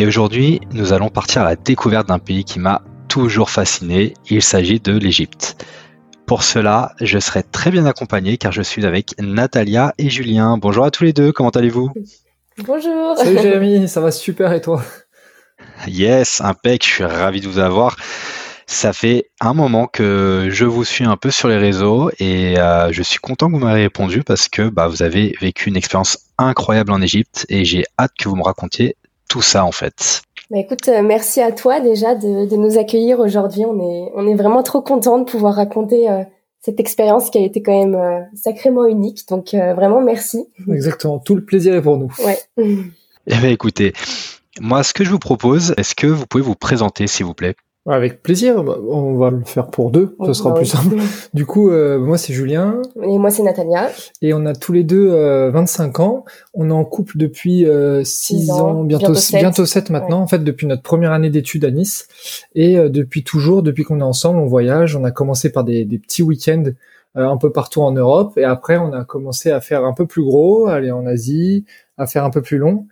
Et aujourd'hui, nous allons partir à la découverte d'un pays qui m'a toujours fasciné. Il s'agit de l'Égypte. Pour cela, je serai très bien accompagné car je suis avec Natalia et Julien. Bonjour à tous les deux, comment allez-vous? Bonjour Salut Jérémy, ça va super et toi? Yes, impec, je suis ravi de vous avoir. Ça fait un moment que je vous suis un peu sur les réseaux et euh, je suis content que vous m'ayez répondu parce que bah, vous avez vécu une expérience incroyable en Égypte et j'ai hâte que vous me racontiez tout ça en fait. Bah écoute, euh, merci à toi déjà de, de nous accueillir aujourd'hui. On est, on est vraiment trop content de pouvoir raconter euh, cette expérience qui a été quand même euh, sacrément unique. Donc euh, vraiment merci. Exactement, tout le plaisir est pour nous. Ouais. Eh bien écoutez, moi ce que je vous propose, est-ce que vous pouvez vous présenter s'il vous plaît? Avec plaisir, on va le faire pour deux, ce sera bah plus simple. Du coup, euh, moi c'est Julien Et moi c'est Natalia. et on a tous les deux euh, 25 ans. On est en couple depuis 6 Six ans, bientôt, bientôt 7 maintenant, en fait depuis notre première année d'études à Nice. Et euh, depuis toujours, depuis qu'on est ensemble, on voyage. On a commencé par des, des petits week-ends euh, un peu partout en Europe et après on a commencé à faire un peu plus gros, aller en Asie, à faire un peu plus long.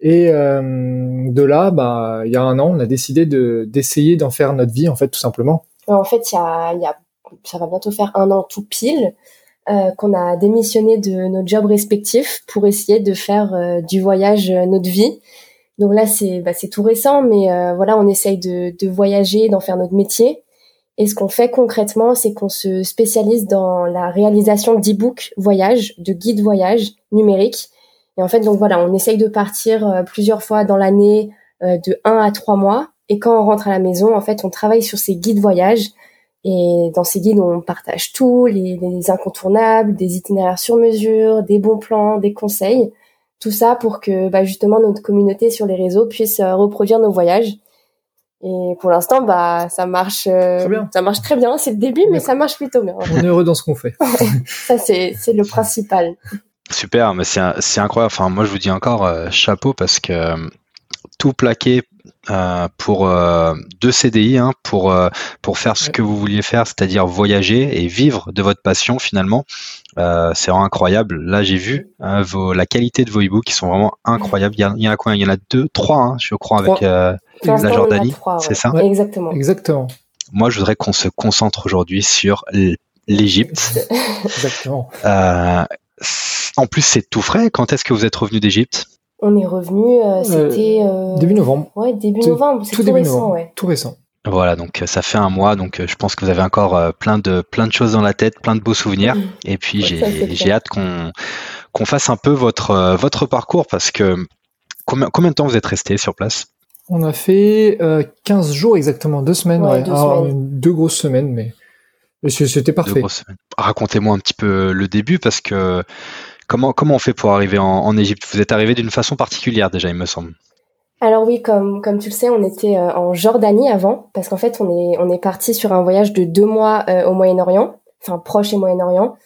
Et euh, de là, bah, il y a un an, on a décidé de d'essayer d'en faire notre vie, en fait, tout simplement. En fait, il y a, y a, ça va bientôt faire un an tout pile euh, qu'on a démissionné de nos jobs respectifs pour essayer de faire euh, du voyage euh, notre vie. Donc là, c'est bah, tout récent, mais euh, voilà, on essaye de, de voyager, d'en faire notre métier. Et ce qu'on fait concrètement, c'est qu'on se spécialise dans la réalisation d'e-books voyage, de guides voyage numériques. Et en fait, donc voilà, on essaye de partir euh, plusieurs fois dans l'année, euh, de 1 à 3 mois. Et quand on rentre à la maison, en fait, on travaille sur ces guides voyage. Et dans ces guides, on partage tout, les, les incontournables, des itinéraires sur mesure, des bons plans, des conseils. Tout ça pour que bah, justement notre communauté sur les réseaux puisse euh, reproduire nos voyages. Et pour l'instant, bah ça marche, euh, Très bien. ça marche très bien. C'est le début, mais ça marche plutôt bien. On est heureux dans ce qu'on fait. Ça c'est c'est le principal. Super, mais c'est c'est incroyable. Enfin, moi je vous dis encore euh, chapeau parce que euh, tout plaqué euh, pour euh, deux CDI, hein, pour euh, pour faire ce Ouais. que vous vouliez faire, c'est-à-dire voyager et vivre de votre passion finalement. Euh, c'est vraiment incroyable. Là, j'ai vu hein, vos, la qualité de vos e-books qui sont vraiment incroyables. Il y, a, il y en a quoi? Il y en a deux, trois, hein, je crois, avec euh, la Jordanie. trois, C'est ça? Ouais. Exactement. Exactement. Moi, je voudrais qu'on se concentre aujourd'hui sur l'Égypte. Exactement. Euh, en plus, c'est tout frais. Quand est-ce que vous êtes revenu d'Égypte? On est revenu, euh, c'était euh, Début novembre. Ouais, début Tout- novembre. C'est Tout récent, novembre. ouais. Tout récent. Voilà, donc euh, ça fait un mois, donc euh, je pense que vous avez encore euh, plein de plein de choses dans la tête, plein de beaux souvenirs. Et puis Ouais, j'ai hâte qu'on qu'on fasse un peu votre euh, votre parcours parce que combien combien de temps vous êtes resté sur place? On a fait euh, 15 jours exactement, deux semaines. Ouais, Ouais, deux Alors, semaines. deux grosses semaines, mais c'était parfait. Racontez-moi un petit peu le début parce que comment comment on fait pour arriver en, en Égypte? Vous êtes arrivé d'une façon particulière déjà, il me semble. Alors oui, comme comme tu le sais, on était euh, en Jordanie avant, parce qu'en fait, on est on est parti sur un voyage de deux mois euh, au Moyen-Orient, enfin proche et Moyen-Orient.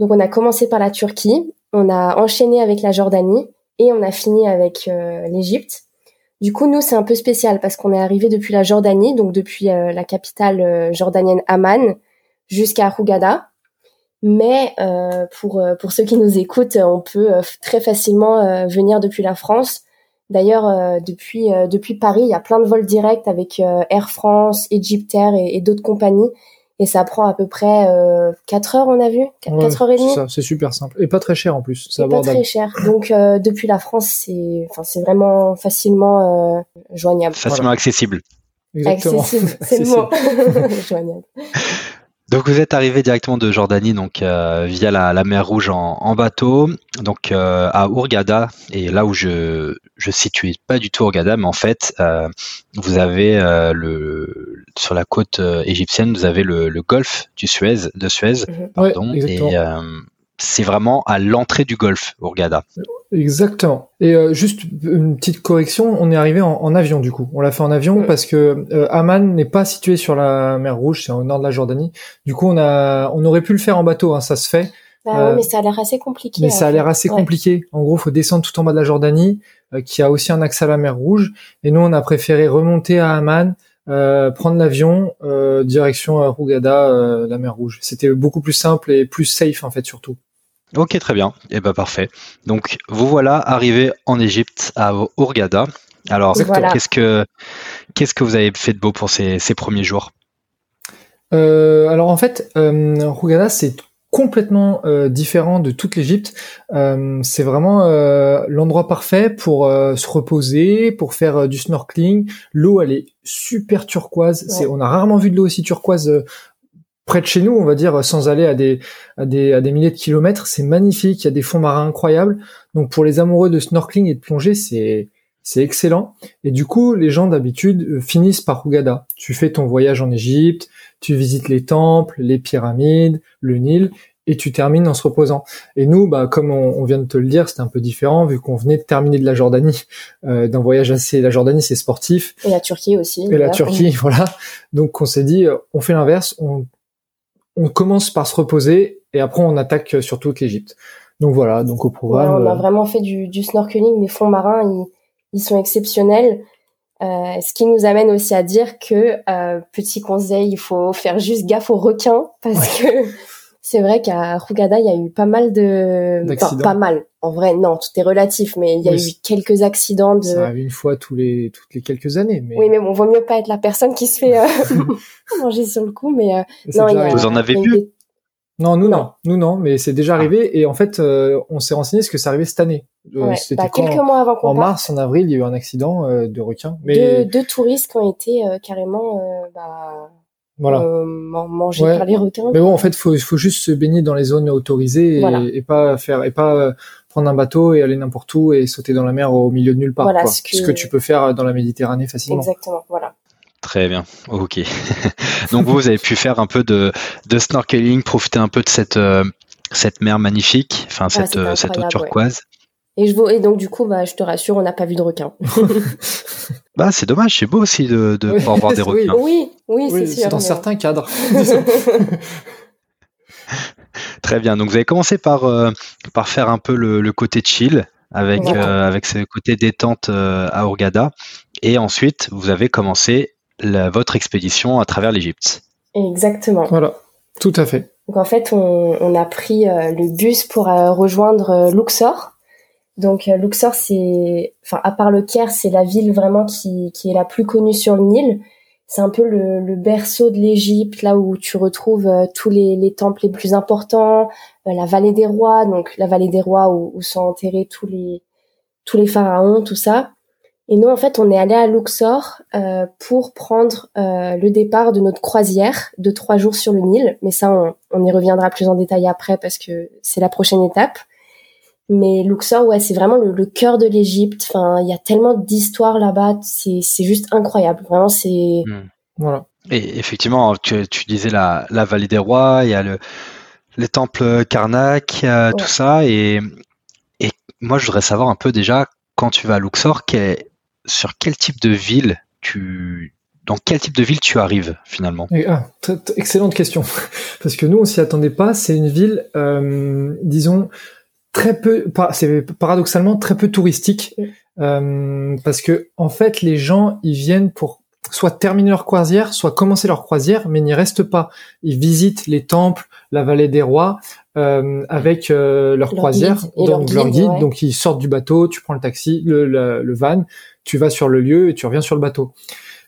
Donc on a commencé par la Turquie, on a enchaîné avec la Jordanie et on a fini avec euh, l'Égypte. Du coup, nous, c'est un peu spécial parce qu'on est arrivé depuis la Jordanie, donc depuis euh, la capitale euh, jordanienne Amman jusqu'à Hurghada. Mais euh, pour euh, pour ceux qui nous écoutent, on peut euh, très facilement euh, venir depuis la France. D'ailleurs, euh, depuis euh, depuis Paris, il y a plein de vols directs avec euh, Air France, Egyptair et, et d'autres compagnies. Et ça prend à peu près euh, 4 heures, on a vu? 4, Ouais, heures et demie? c'est ça, C'est super simple. Et pas très cher en plus. C'est pas très cher. Donc euh, depuis la France, c'est enfin c'est vraiment facilement euh, joignable. Facilement accessible. Exactement. Accessible, c'est le mot. joignable. Donc vous êtes arrivé directement de Jordanie, donc euh, via la, la mer Rouge en, en bateau, donc euh, à Hurghada, et là où je je situais pas du tout Hurghada, mais en fait euh, vous avez euh, le sur la côte euh, égyptienne, vous avez le, le golfe du Suez, de Suez, Mhm. pardon, Ouais, exactement. et euh, c'est vraiment à l'entrée du golfe, Hurghada. Exactement. Et euh, juste une petite correction, on est arrivé en, avion du coup. On l'a fait en avion parce que euh, Amman n'est pas situé sur la mer Rouge, c'est au nord de la Jordanie. Du coup, on a, on aurait pu le faire en bateau, hein, ça se fait. Bah mais ça a l'air assez compliqué. Mais ça a l'air assez compliqué. En gros, faut descendre tout en bas de la Jordanie, qui a aussi un accès à la mer Rouge. Et nous, on a préféré remonter à Amman, euh, prendre l'avion euh, direction à Rougada, euh, la mer Rouge. C'était beaucoup plus simple et plus safe en fait surtout. Ok, très bien. Et eh ben parfait. Donc vous voilà arrivé en Égypte à Hurghada. Alors qu'est-ce que qu'est-ce que vous avez fait de beau pour ces, ces premiers jours? Alors en fait, Hurghada c'est complètement euh, différent de toute l'Égypte. Euh, c'est vraiment euh, l'endroit parfait pour se reposer, pour faire du snorkeling. L'eau, elle est super turquoise. C'est, on a rarement vu de l'eau aussi turquoise près de chez nous, on va dire, sans aller à des, à des, à des milliers de kilomètres. C'est magnifique. Il y a des fonds marins incroyables. Donc pour les amoureux de snorkeling et de plongée, c'est c'est excellent. Et du coup, les gens d'habitude finissent par Hurghada. Tu fais ton voyage en Égypte, tu visites les temples, les pyramides, le Nil, et tu termines en se reposant. Et nous, bah, comme on, vient de te le dire, c'était un peu différent vu qu'on venait de terminer de la Jordanie, euh, d'un voyage assez. La Jordanie, c'est sportif. Et la Turquie aussi. Et la Turquie, voilà. Donc, on s'est dit, euh, on fait l'inverse. On, on commence par se reposer et après on attaque sur toute l'Égypte. Donc voilà. Donc au programme. on a euh, vraiment fait du, du snorkeling. Les fonds marins, ils, ils sont exceptionnels. Euh, ce qui nous amène aussi à dire que euh, petit conseil, il faut faire juste gaffe aux requins parce que c'est vrai qu'à Rugada, il y a eu pas mal de, enfin, pas mal. En vrai, non, tout est relatif, mais il y a eu quelques accidents de. Ça arrive une fois tous les toutes les quelques années, mais. Oui, mais bon, vaut mieux pas être la personne qui se fait euh, manger sur le coup, mais non, il y a, vous en avez vu non, nous non. nous non, mais c'est déjà ah. arrivé et en fait, euh, on s'est renseigné ce que ça arrivait cette année. Euh, bah, quelques mois avant qu'on En mars, en avril, il y a eu un accident euh, de requin. Mais deux, touristes qui ont été carrément bah, voilà. mangés par les requins. Mais bon, en fait, faut faut juste se baigner dans les zones autorisées et, pas faire et pas prendre un bateau et aller n'importe où et sauter dans la mer au milieu de nulle part. Voilà, Ce, que... ce que tu peux faire dans la Méditerranée facilement. Exactement, voilà. Très bien, ok. Donc vous, avez pu faire un peu de, de snorkeling, profiter un peu de cette, euh, cette mer magnifique, enfin cette, euh, cette eau turquoise. Et, je, et donc du coup, bah, je te rassure, on n'a pas vu de requin. bah c'est dommage, c'est beau aussi de, de pouvoir voir des requins. Oui, oui, c'est sûr. Dans certains cadres. Très bien. Donc vous avez commencé par, euh, par faire un peu le, le côté chill avec, avec ce côté détente à Hurghada. Et ensuite, vous avez commencé votre expédition à travers l'Égypte. Exactement. Voilà, tout à fait. Donc en fait, on, a pris euh, le bus pour euh, rejoindre euh, Luxor. Donc Luxor, c'est, enfin à part le Caire, c'est la ville vraiment qui, qui est la plus connue sur le Nil. C'est un peu le, berceau de l'Égypte, là où tu retrouves tous les, les, temples les plus importants, la vallée des rois, donc la vallée des rois où, où sont enterrés tous les tous les pharaons, tout ça. Et nous, en fait, on est allé à Luxor euh, pour prendre euh, le départ de notre croisière de trois jours sur le Nil. Mais ça, on, on y reviendra plus en détail après parce que c'est la prochaine étape. Mais Luxor, ouais, c'est vraiment le, le cœur de l'Égypte. Enfin, il y a tellement d'histoires là-bas. C'est, c'est juste incroyable. Vraiment, c'est. Hmm. Voilà. Et effectivement, tu, tu disais la, la vallée des rois. Il y a le les temples Karnak, tout ça. Et, et moi, je voudrais savoir un peu déjà quand tu vas à Luxor, quel, sur quel type de ville tu dans quel type de ville tu arrives finalement? Ah, Excellente question, parce que nous on s'y attendait pas. C'est une ville, euh, disons très peu, c'est paradoxalement très peu touristique, euh, parce que en fait les gens ils viennent pour soit terminer leur croisière, soit commencer leur croisière, mais n'y restent pas. Ils visitent les temples, la vallée des rois, euh, avec euh, leur, croisière, donc leur guide. Donc ils sortent du bateau, tu prends le taxi, le, le, van, tu vas sur le lieu et tu reviens sur le bateau.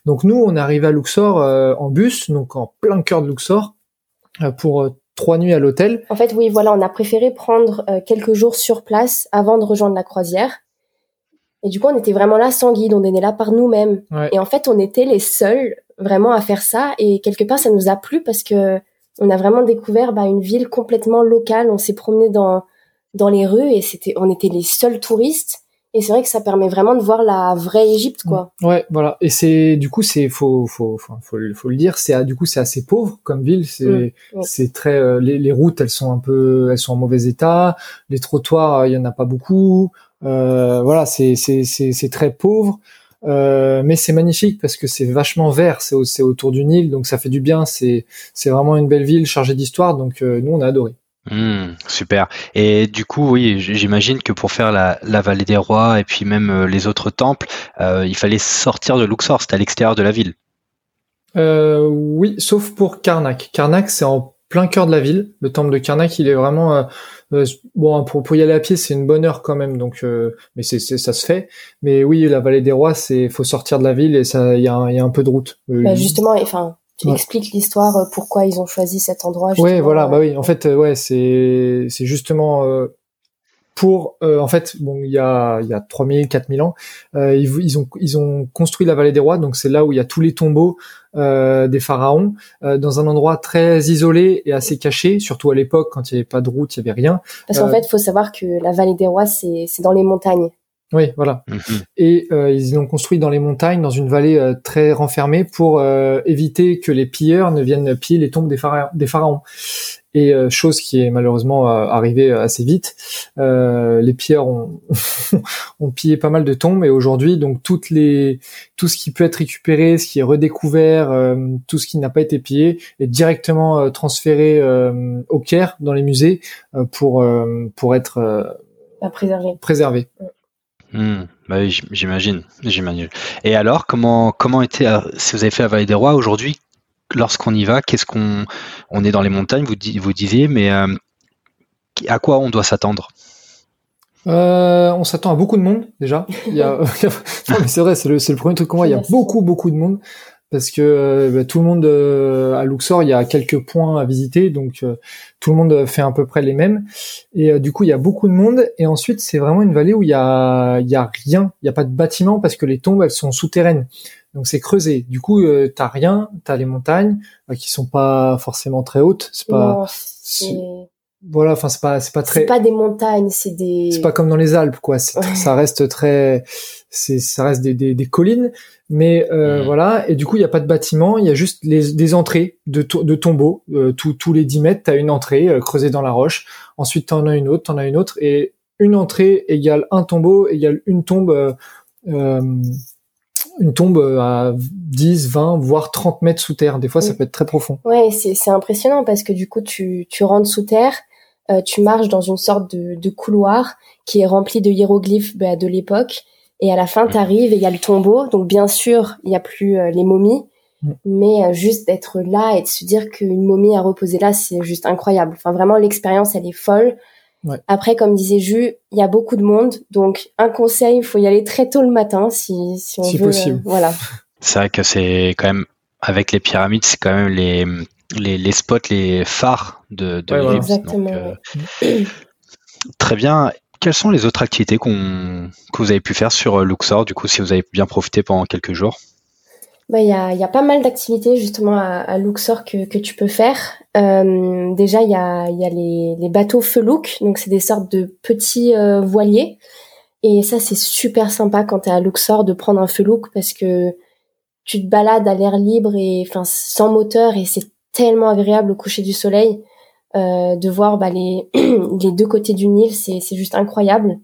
Donc nous, on est arrivé à Luxor euh, en bus, donc en plein cœur de Luxor, euh, pour trois nuits à l'hôtel. En fait, oui, voilà, on a préféré prendre quelques jours sur place avant de rejoindre la croisière. Et du coup, on était vraiment là sans guide, on était là par nous-mêmes. Et en fait, on était les seuls vraiment à faire ça. Et quelque part, ça nous a plu parce que on a vraiment découvert bah, une ville complètement locale. On s'est promené dans dans les rues et c'était, on était les seuls touristes. Et c'est vrai que ça permet vraiment de voir la vraie Égypte, quoi. Ouais, voilà. Et c'est du coup c'est faut faut faut faut, faut le dire, c'est du coup c'est assez pauvre comme ville. C'est Mm, c'est très euh, les, les routes elles sont un peu elles sont en mauvais état. Les trottoirs il y en a pas beaucoup. Euh, voilà c'est c'est c'est c'est très pauvre. Euh, mais c'est magnifique parce que c'est vachement vert, c'est c'est autour du Nil, donc ça fait du bien. C'est c'est vraiment une belle ville chargée d'histoire, donc euh, nous on a adoré. Hmm, super. Et du coup, oui, j'imagine que pour faire la, la vallée des rois et puis même euh, les autres temples, euh, il fallait sortir de Luxor, c'était à l'extérieur de la ville. Euh, oui, sauf pour Karnak. Karnak, c'est en plein cœur de la ville. Le temple de Karnak, il est vraiment euh, bon pour pour y aller à pied, c'est une bonne heure quand même. Donc, euh, mais c'est c'est- ça se fait. Mais oui, la vallée des rois, c'est faut sortir de la ville et ça, il y a un, il y a un peu de route. Bah, justement, enfin, tu Ouais. expliques l'histoire, euh, pourquoi ils ont choisi cet endroit. Justement, voilà, euh, bah oui. En fait, euh, ouais, c'est c'est justement pour euh, en fait, bon, il y a il y a 3000 4000 ans, euh, ils, ils ont ils ont construit la vallée des rois, donc c'est là où il y a tous les tombeaux euh, des pharaons euh, dans un endroit très isolé et assez caché, surtout à l'époque quand il n'y avait pas de route, il y avait rien. Parce qu'en fait, il faut savoir que la vallée des rois, c'est c'est dans les montagnes. Oui, voilà. Mhm. Et euh, ils l'ont construit dans les montagnes, dans une vallée euh, très renfermée, pour euh, éviter que les pilleurs ne viennent piller les tombes des, phara- des pharaons. Et euh, chose qui est malheureusement euh, arrivée assez vite, euh, les pilleurs ont, ont pillé pas mal de tombes et aujourd'hui donc toutes les tout ce qui peut être récupéré, ce qui est redécouvert, euh, tout ce qui n'a pas été pillé est directement euh, transféré euh, au Caire dans les musées euh, pour euh, pour être euh, préservé. Hmm, bah oui, j'im- j'imagine, j'imagine. Et alors, comment comment était, euh, si vous avez fait la vallée des rois aujourd'hui, lorsqu'on y va, qu'est-ce qu'on on est dans les montagnes, vous di- vous disiez, mais euh, à quoi on doit s'attendre? Euh, on s'attend à beaucoup de monde déjà. Il y a... non, mais c'est vrai, c'est le, c'est le premier truc qu'on voit. Il y a beaucoup beaucoup de monde parce que euh, bah, tout le monde euh, à Luxor, il y a quelques points à visiter, donc euh, tout le monde fait à peu près les mêmes. Et euh, du coup, il y a beaucoup de monde. Et ensuite, c'est vraiment une vallée où il y a il y a rien, il y a pas de bâtiment parce que les tombes elles sont souterraines. Donc c'est creusé. Du coup, euh, t'as rien, t'as les montagnes qui sont pas forcément très hautes. C'est pas Non, voilà, enfin c'est pas c'est pas très c'est pas des montagnes, c'est des. c'est pas comme dans les Alpes quoi c'est Ouais. ça reste très c'est ça reste des, des, des collines mais euh, Mhm. voilà et du coup il y a pas de bâtiment il y a juste les, des entrées de, de tombeaux euh, tous tous les 10 mètres t'as une entrée euh, creusée dans la roche ensuite t'en as une autre t'en as une autre et une entrée égale un tombeau égale une tombe euh, euh, une tombe à 10, 20, voire 30 mètres sous terre. Des fois, ça Oui. peut être très profond. Ouais, c'est c'est impressionnant parce que du coup tu tu rentres sous terre, tu marches dans une sorte de de couloir qui est rempli de hiéroglyphes bah, de l'époque et à la fin t'arrives et il y a le tombeau. Donc bien sûr il y a plus euh, les momies, mais euh, juste d'être là et de se dire qu'une momie a reposé là, c'est juste incroyable. Enfin vraiment l'expérience elle est folle. Ouais. Après, comme disait Jus, il y a beaucoup de monde, donc un conseil, il faut y aller très tôt le matin si, si on Si veut. euh, possible. voilà. C'est vrai que c'est quand même, avec les pyramides, c'est quand même les, les, les spots, les phares de, de Ouais, voilà. l'Égypte. Exactement. Donc, euh, très bien. Quelles sont les autres activités qu'on, que vous avez pu faire sur euh, Luxor, du coup, si vous avez bien profité pendant quelques jours? Bah, il y a, y a pas mal d'activités justement à, à Luxor que, que tu peux faire. Euh, déjà, il y a, il y a les, les bateaux felouk, donc c'est des sortes de petits euh, voiliers. Et ça, c'est super sympa quand t'es à Luxor de prendre un felouk parce que tu te balades à l'air libre et enfin sans moteur et c'est tellement agréable au coucher du soleil euh, de voir bah, les, les deux côtés du Nil, c'est c'est juste incroyable.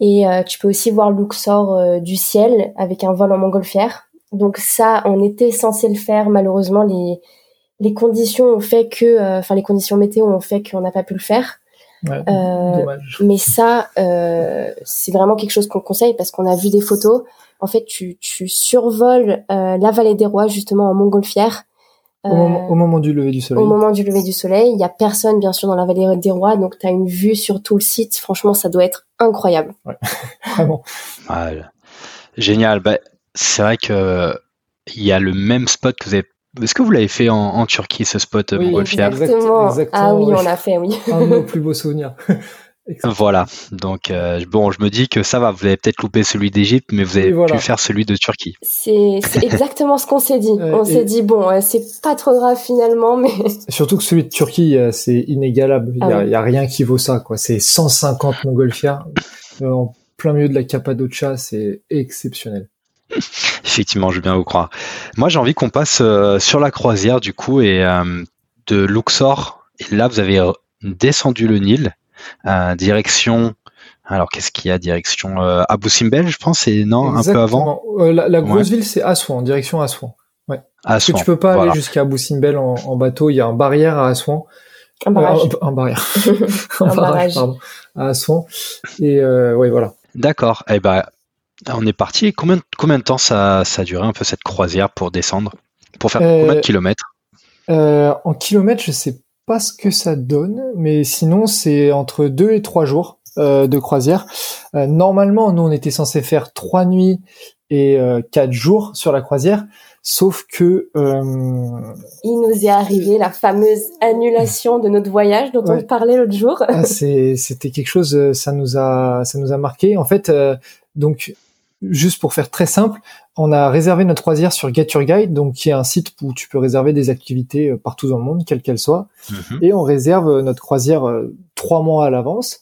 Et euh, tu peux aussi voir Luxor euh, du ciel avec un vol en montgolfière. Donc ça, on était censé le faire. Malheureusement, les les conditions ont fait que, euh, enfin les conditions météo ont fait qu'on n'a pas pu le faire. Ouais, Euh. Mais ça, euh, c'est vraiment quelque chose qu'on conseille parce qu'on a vu des photos. En fait, tu, tu survoles euh, la vallée des rois justement en montgolfière. Au, moment, au moment du lever du soleil. au moment du lever du soleil, il y a personne bien sûr dans la vallée des rois, donc tu as une vue sur tout le site. Franchement, ça doit être incroyable. Vraiment. Ouais, génial. Bah, c'est vrai que il y a le même spot que vous avez. Est-ce que vous l'avez fait en, en Turquie, ce spot euh, Oui, Exactement. exactement, ah oui, oui. on l'a fait, oui. Un de nos plus beaux souvenirs. Voilà. Donc, euh, bon, je me dis que ça va. Vous avez peut-être loupé celui d'Égypte, mais vous avez voilà. pu faire celui de Turquie. C'est exactement ce qu'on s'est dit. Euh, on et- s'est dit bon, euh, c'est pas trop grave finalement, mais Surtout que celui de Turquie, euh, c'est inégalable. Il y, Ah a, oui. il y a rien qui vaut ça, quoi. C'est 150 montgolfières. Euh, en plein milieu de la Cappadocia, c'est exceptionnel. Effectivement, je veux bien vous croire. Moi, j'ai envie qu'on passe euh, sur la croisière du coup et euh, de Luxor. Et là, vous avez descendu le Nil, direction. Alors, qu'est-ce qu'il y a Direction Abu Simbel, je pense, et non, un peu avant. la, grosse ville, c'est Assouan, direction Assouan. Ouais. Parce que tu peux pas aller jusqu'à Abu Simbel en, bateau. Il y a un barrière à Assouan. Un barrage. un, barrière. un, barrage, pardon. À Assouan. Et euh, oui, voilà. D'accord. Eh ben, on est parti. Combien, combien de temps ça, ça a duré un peu cette croisière pour descendre? Pour faire combien de euh, kilomètres? euh, En kilomètres, je sais pas ce que ça donne, mais sinon c'est entre deux et trois jours euh, de croisière. Euh, normalement, nous on était censé faire trois nuits et quatre jours sur la croisière. Sauf que il nous est arrivé la fameuse annulation de notre voyage dont on parlait l'autre jour. ah, c'était quelque chose, ça nous a ça nous a marqué. En fait, donc juste pour faire très simple, on a réservé notre croisière sur Get Your Guide, donc qui est un site où tu peux réserver des activités euh, partout dans le monde, quelles qu'elles soient. Mhm. Et on réserve euh, notre croisière euh, trois mois à l'avance.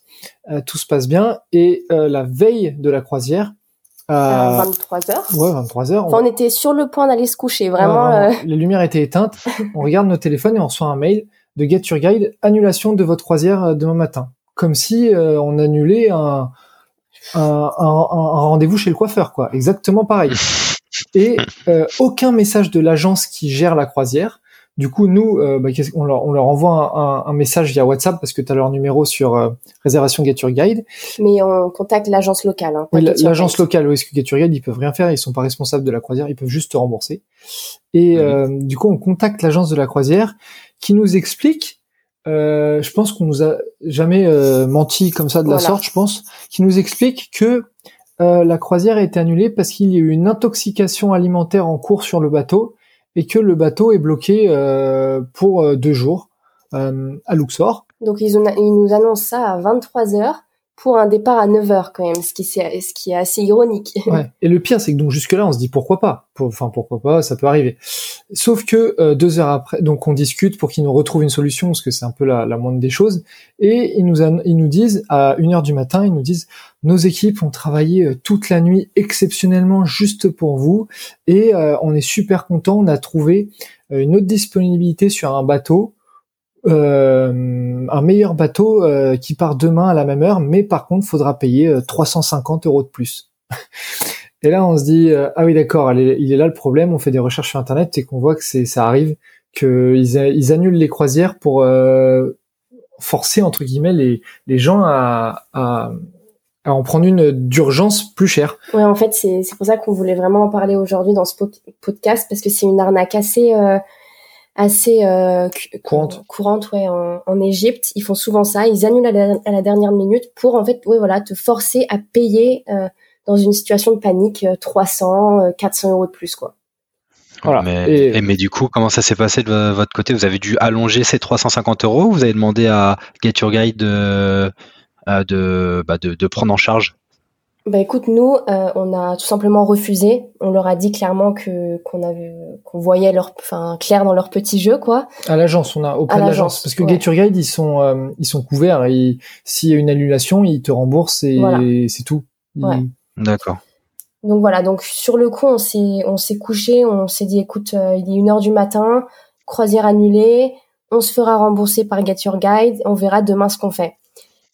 tout se passe bien. Et la veille de la croisière, à 23 heures. Ouais, 23 heures. on... était sur le point d'aller se coucher, vraiment. Les lumières étaient éteintes. on regarde nos téléphones et on reçoit un mail de Get Your Guide, annulation de votre croisière demain matin. Comme si on annulait un, un, rendez-vous chez le coiffeur, quoi. Exactement pareil. Et euh, aucun message de l'agence qui gère la croisière. Du coup, nous, euh, bah, on, leur, on, leur, envoie un, message via WhatsApp parce que tu as leur numéro sur euh, réservation Get Your Guide. Mais on contacte l'agence locale. Hein, l'agence locale, oui, parce que Get Your Guide, ils peuvent rien faire, ils sont pas responsables de la croisière, ils peuvent juste te rembourser. Et du coup, on contacte l'agence de la croisière qui nous explique euh, je pense qu'on nous a jamais euh, menti comme ça de la sorte, je pense, qui nous explique que euh, la croisière a été annulée parce qu'il y a eu une intoxication alimentaire en cours sur le bateau et que le bateau est bloqué pour deux jours à Luxor. Donc ils, ils, nous annoncent ça à 23 heures pour un départ à 9 heures quand même, ce qui, est, assez ironique. Et le pire, c'est que donc jusque-là, on se dit pourquoi pas? Enfin, pourquoi pas, ça peut arriver. Sauf que euh, deux heures après, donc on discute pour qu'ils nous retrouvent une solution, parce que c'est un peu la, la, moindre des choses. Et ils nous, ils nous disent, à 1 heure du matin, ils nous disent, nos équipes ont travaillé euh, toute la nuit exceptionnellement juste pour vous. Et euh, on est super content, on a trouvé une autre disponibilité sur un bateau euh, un meilleur bateau euh, qui part demain à la même heure, mais par contre, faudra payer 350 euh, euros de plus. et là, on se dit ah oui d'accord, il est là le problème. On fait des recherches sur internet et qu'on voit que c'est ça arrive qu'ils ils annulent les croisières pour forcer entre guillemets les, gens à, à, à en prendre une d'urgence plus chère. Ouais, en fait, c'est pour ça qu'on voulait vraiment en parler aujourd'hui dans ce podcast parce que c'est une arnaque assez assez euh, courante, courante ouais, en, en Égypte. Ils font souvent ça. Ils annulent à la, dernière minute pour en fait, ouais, voilà, te forcer à payer euh, dans une situation de panique 300, euh, 400 euros de plus, quoi. Voilà. Mais, et... mais du coup, comment ça s'est passé de votre côté? Vous avez dû allonger ces 350 euros ou vous avez demandé à Get Your Guide de, de, bah de, de prendre en charge? Bah écoute, nous, euh, on a tout simplement refusé. On leur a dit clairement que qu'on avait qu'on voyait leur, enfin clair dans leur petit jeu quoi. À l'agence, on a auprès de l'agence parce que ouais. Guide ils sont euh, ils sont couverts. S'il y a une annulation, ils te remboursent et c'est tout. Ouais. D'accord. Donc voilà, donc sur le coup, on s'est on s'est couché, on s'est dit écoute, euh, il est une heure du matin, croisière annulée, on se fera rembourser par Get Your Guide, on verra demain ce qu'on fait.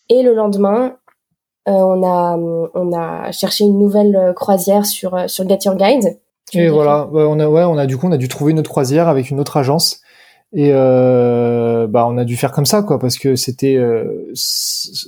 Et le lendemain, on a on a cherché une nouvelle euh, croisière sur euh, sur Get Your Guide. Et voilà, on a ouais, on a du coup on a dû trouver une autre croisière avec une autre agence. Et euh, bah on a dû faire comme ça quoi parce que c'était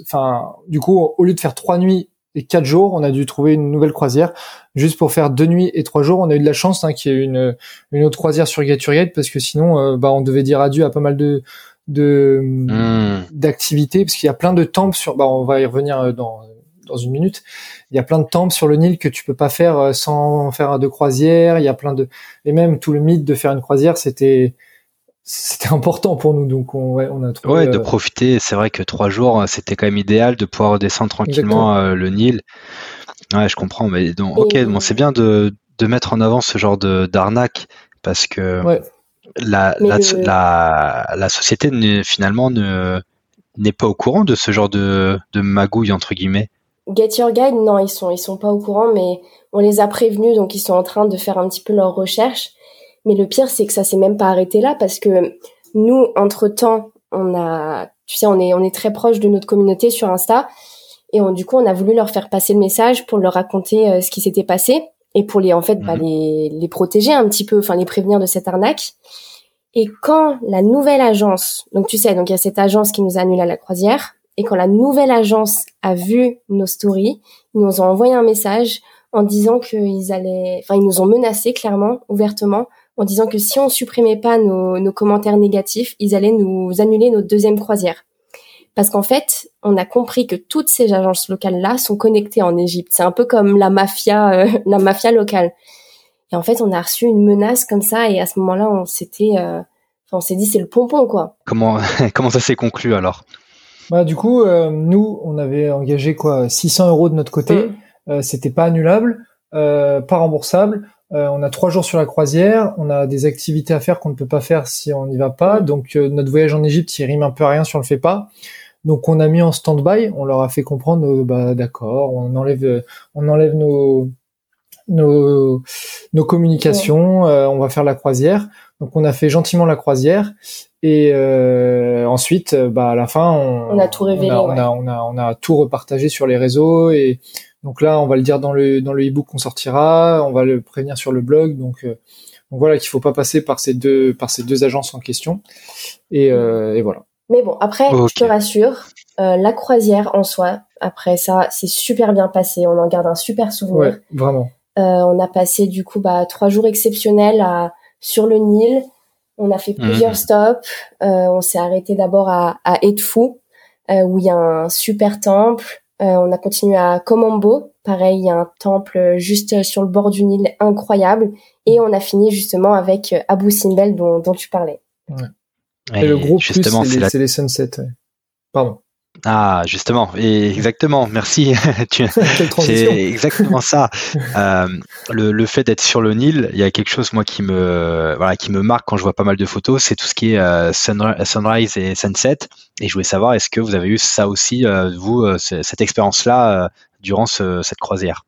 enfin du coup au lieu de faire trois nuits et quatre jours on a dû trouver une nouvelle croisière. Juste pour faire deux nuits et trois jours on a eu de la chance hein, qu'il y ait une une autre croisière sur Get Your Guide parce que sinon bah on devait dire adieu à pas mal de de hmm. d'activités parce qu'il y a plein de temples sur bah on va y revenir dans dans une minute. Il y a plein de temples sur le Nil que tu peux pas faire euh, sans faire de croisière. Il y a plein de et même tout le mythe de faire une croisière c'était c'était important pour nous. Donc on, ouais, on a trouvé ouais de euh, profiter. C'est vrai que trois jours c'était quand même idéal de pouvoir redescendre tranquillement euh, le Nil. Ouais je comprends mais donc ok bon c'est bien de de mettre en avant ce genre de d'arnaque parce que ouais la, la, la, société finalement ne n'est pas au courant de ce genre de, de magouille entre guillemets. Get Your Guide, non, ils sont ils sont pas au courant, mais on les a prévenus, donc ils sont en train de faire un petit peu leurs recherches. Mais le pire, c'est que ça s'est même pas arrêté là, parce que nous, entre temps, on a, tu sais, on est on est très proche de notre communauté sur Insta, et on, du coup, on a voulu leur faire passer le message pour leur raconter euh, ce qui s'était passé et pour les en fait bah, mhm. les les protéger un petit peu, enfin les prévenir de cette arnaque. Et quand la nouvelle agence, donc tu sais, donc il y a cette agence qui nous annule à la croisière, et quand la nouvelle agence a vu nos stories, ils nous ont envoyé un message en disant qu'ils allaient, enfin ils nous ont menacé clairement, ouvertement, en disant que si on supprimait pas nos, commentaires négatifs, ils allaient nous annuler notre deuxième croisière. Parce qu'en fait, on a compris que toutes ces agences locales-là sont connectées en Égypte. C'est un peu comme la mafia, euh, la mafia locale. Et en fait, on a reçu une menace comme ça, et à ce moment-là, on s'était, euh, on s'est dit c'est le pompon quoi. Comment comment ça s'est conclu alors? Bah du coup, euh, nous, on avait engagé quoi 600 euros de notre côté. Euh, c'était pas annulable, pas remboursable. on a trois jours sur la croisière, on a des activités à faire qu'on ne peut pas faire si on n'y va pas. Donc notre voyage en Égypte, il rime un peu à rien si on le fait pas. Donc on a mis en stand-by, on leur a fait comprendre, bah d'accord, on enlève, on enlève nos nos, nos communications, euh, on va faire la croisière. Donc on a fait gentiment la croisière et euh, ensuite, euh, bah à la fin, on, on a tout révélé. On a, on a, on a, tout repartagé sur les réseaux et donc là, on va le dire dans le dans le ebook qu'on sortira, on va le prévenir sur le blog. Donc, donc voilà qu'il faut pas passer par ces deux par ces deux agences en question et, et voilà. Mais bon, après, je te rassure, la croisière en soi, après ça, c'est super bien passé. On en garde un super souvenir. Ouais, vraiment. Euh, on a passé du coup bah, trois jours exceptionnels à, sur le Nil. On a fait plusieurs mhm. stops. Euh, on s'est arrêté d'abord à, à Edfou, euh, où il y a un super temple. on a continué à Komombo. Pareil, il y a un temple juste sur le bord du Nil incroyable. Et on a fini justement avec Abu Simbel dont, tu parlais. Et, le gros plus, c'est les, sunsets. Pardon. Ah, justement, et exactement, merci. c'est exactement ça. Euh, le, le, fait d'être sur le Nil, il y a quelque chose moi qui me voilà qui me marque quand je vois pas mal de photos, c'est tout ce qui est euh, sunrise et sunset. Et je voulais savoir, est-ce que vous avez eu ça aussi, euh, vous, euh, cette expérience-là durant ce, cette croisière?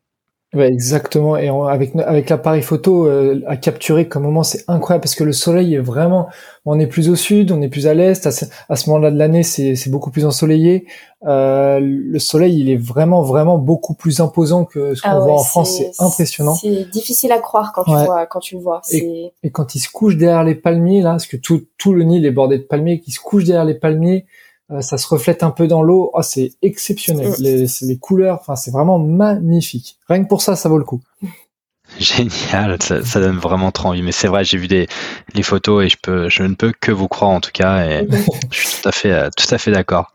Ouais, exactement. Et avec avec l'appareil photo euh, à capturer comme moment, c'est incroyable parce que le soleil est vraiment. On est plus au sud, on est plus à l'est. À ce, à ce moment-là de l'année, c'est c'est beaucoup plus ensoleillé. Euh, le soleil, il est vraiment vraiment beaucoup plus imposant que ce qu'on ah voit en France. C'est impressionnant. C'est difficile à croire quand tu vois quand tu le vois. Et, et, quand il se couche derrière les palmiers là, parce que tout tout le Nil est bordé de palmiers, qui se couche derrière les palmiers ça se reflète un peu dans l'eau. Oh, c'est exceptionnel. Mm. Les, les couleurs, enfin, c'est vraiment magnifique. Rien que pour ça, ça vaut le coup. Génial, ça, ça, donne vraiment trop envie. Mais c'est vrai, j'ai vu des les photos et je peux, je ne peux que vous croire en tout cas. Et je suis tout à fait, tout à fait d'accord.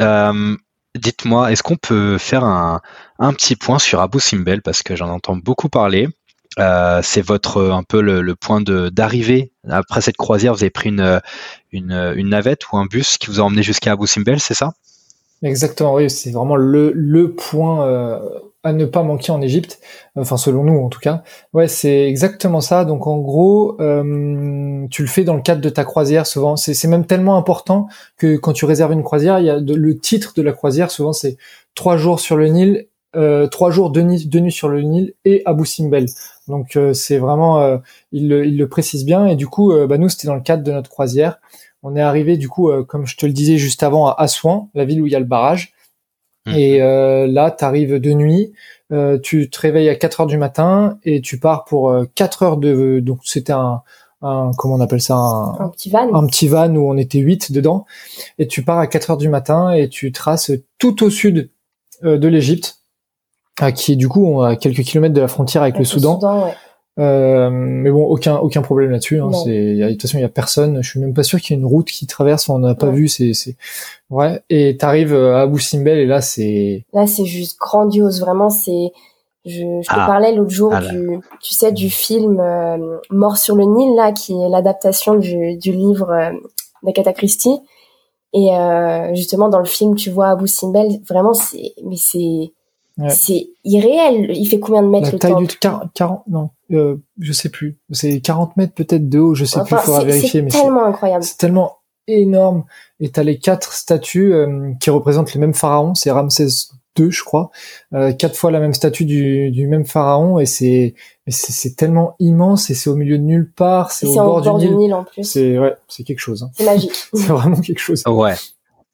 Euh, Dites-moi, est-ce qu'on peut faire un, un petit point sur Abu Simbel? Parce que j'en entends beaucoup parler. Euh, c'est votre euh, un peu le, point d'arrivée après cette croisière. Vous avez pris une, une, navette ou un bus qui vous a emmené jusqu'à Abu Simbel, c'est ça? Exactement, oui, c'est vraiment le, le point euh, à ne pas manquer en Égypte, enfin selon nous en tout cas. Ouais, c'est exactement ça. Donc en gros, tu le fais dans le cadre de ta croisière souvent. C'est même tellement important que quand tu réserves une croisière, il y a le titre de la croisière souvent c'est trois jours sur le Nil, euh, trois jours de, de nuit sur le Nil et Abu Simbel. Donc euh, c'est vraiment, euh, il, le précise bien. Et du coup, euh, bah, nous c'était dans le cadre de notre croisière. On est arrivé du coup, comme je te le disais juste avant, à Assouan, la ville où il y a le barrage. Mmh. Et là, tu arrives de nuit, tu te réveilles à 4 heures du matin et tu pars pour 4 heures de... Donc c'était un, un, comment on appelle ça un, petit van un petit van où on était 8 dedans et tu pars à 4 heures du matin et tu traces tout au sud de l'Égypte ah, qui est du coup à quelques kilomètres de la frontière avec, le Soudan. Euh, mais bon, aucun aucun problème là-dessus. Hein. C'est, de toute façon, il y a personne. Je suis même pas sûr qu'il y ait une route qui traverse. On n'a pas vu. C'est, c'est ouais. Et t'arrives à Abu Simbel et là, c'est. Là, c'est juste grandiose. Vraiment, c'est. Je, je te ah. parlais l'autre jour ah du, tu sais, du film euh, Mort sur le Nil là, qui est l'adaptation du, du livre euh, d'Agatha Christie. Et euh, justement, dans le film, tu vois Abu Simbel. Vraiment, c'est, mais c'est c'est irréel. Il fait combien de mètres La taille du 40, non, euh, je sais plus. C'est 40 mètres peut-être de haut, je sais plus, il faudra vérifier. C'est tellement incroyable. C'est tellement énorme. Et t'as les quatre statues euh, qui représentent les mêmes pharaons. C'est Ramsès deux, je crois, euh, quatre fois la même statue du, du même pharaon et c'est c'est tellement immense et c'est au milieu de nulle part, c'est au bord, du, Nil. en plus. C'est ouais, c'est quelque chose. Hein. C'est magique. c'est vraiment quelque chose. Ouais.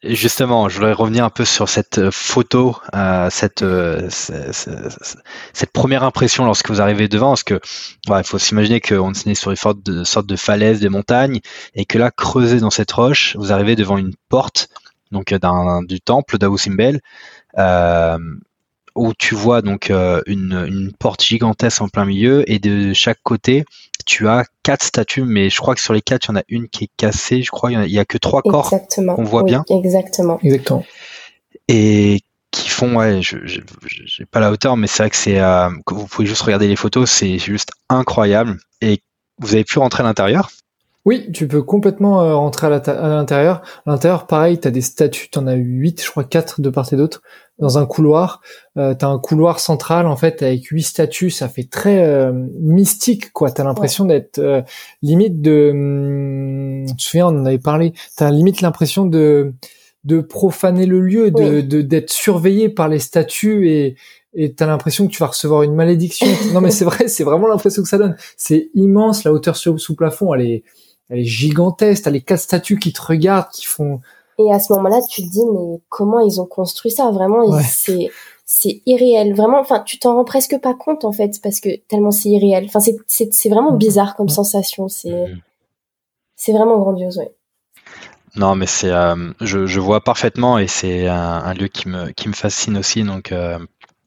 Justement, je voudrais revenir un peu sur cette euh, photo, euh, cette, euh, cette première impression lorsque vous arrivez devant, parce que il faut s'imaginer qu'on est sur une sorte de, sorte de falaise, des montagnes, et que là, creusé dans cette roche, vous arrivez devant une porte, donc d'un du temple d'Abu Simbel, euh, où tu vois donc une, porte gigantesque en plein milieu et de chaque côté tu as quatre statues mais je crois que sur les quatre il y en a une qui est cassée je crois. Il y a, que trois corps qu'on voit bien. exactement. Exactement. Et qui font ouais je j'ai pas la hauteur mais c'est vrai que c'est euh, vous pouvez juste regarder les photos c'est juste incroyable. Et vous avez pu rentrer à l'intérieur? Oui, tu peux complètement euh, rentrer à l'intérieur. À l'intérieur, pareil, tu as des statues, tu en as 8, je crois 4 de part et d'autre, dans un couloir. Euh, tu as un couloir central, en fait, avec huit statues, ça fait très euh, mystique, quoi. Tu as l'impression d'être euh, limite de... Hum, je me souviens, on en avait parlé, tu as limite l'impression de de profaner le lieu, de d'être surveillé par les statues et et t'as l'impression que tu vas recevoir une malédiction. non mais c'est vrai, c'est vraiment l'impression que ça donne. C'est immense, la hauteur sous, sous plafond, elle est, elle est gigantesque, t'as les quatre statues qui te regardent, qui font... Et à ce moment-là, tu te dis, mais comment ils ont construit ça? Vraiment, c'est c'est irréel. Vraiment, enfin, tu t'en rends presque pas compte, en fait, parce que tellement c'est irréel. Enfin, c'est vraiment bizarre comme sensation. C'est c'est vraiment grandiose, ouais. Non, mais c'est, euh, je, je, vois parfaitement et c'est un, lieu qui me, qui me fascine aussi. Donc, euh,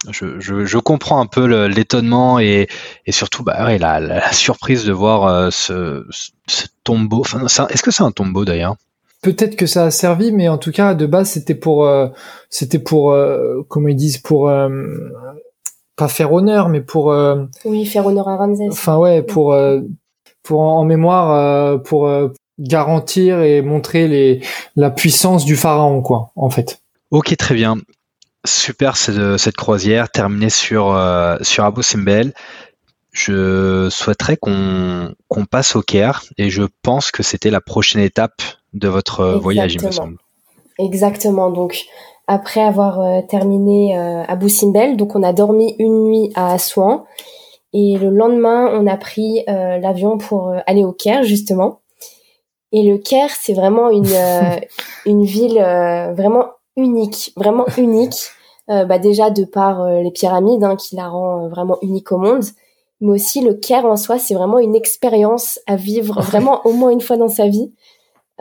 je, je, je, comprends un peu l'étonnement et, et, surtout bah, ouais, la, la, surprise de voir euh, ce, ce, tombeau. Enfin, est-ce que c'est un tombeau d'ailleurs? Peut-être que ça a servi, mais en tout cas de base c'était pour euh, c'était pour euh, comment ils disent pour euh, pas faire honneur, mais pour oui faire honneur à Ramsès. Enfin ouais pour pour en mémoire pour garantir et montrer les la puissance du pharaon quoi en fait. Ok très bien. Super cette, cette croisière terminée sur, euh, sur Abu Simbel. Je souhaiterais qu'on qu'on passe au Caire et je pense que c'était la prochaine étape de votre voyage, il me semble. Exactement. Donc, après avoir euh, terminé euh, Abu Simbel, donc on a dormi une nuit à Assouan et le lendemain, on a pris euh, l'avion pour aller au Caire, justement. Et le Caire, c'est vraiment une, une ville vraiment unique, vraiment unique. Euh, bah déjà de par euh, les pyramides hein, qui la rend euh, vraiment unique au monde, mais aussi le Caire en soi, c'est vraiment une expérience à vivre vraiment au moins une fois dans sa vie.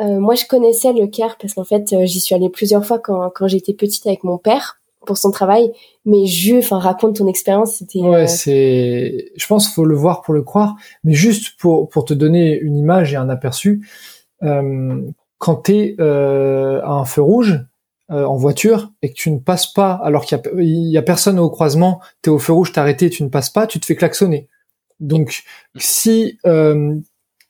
Moi, je connaissais le Caire parce qu'en fait, j'y suis allée plusieurs fois quand, quand j'étais petite avec mon père pour son travail. Mais je, enfin, raconte ton expérience. C'était. Ouais, c'est. Je pense qu'il faut le voir pour le croire. Mais juste pour pour te donner une image et un aperçu, euh, quand t'es euh, à un feu rouge, euh, en voiture et que tu ne passes pas alors qu'il y, a, personne au croisement, tu es au feu rouge, t'es arrêté, tu ne passes pas, tu te fais klaxonner. Donc si euh,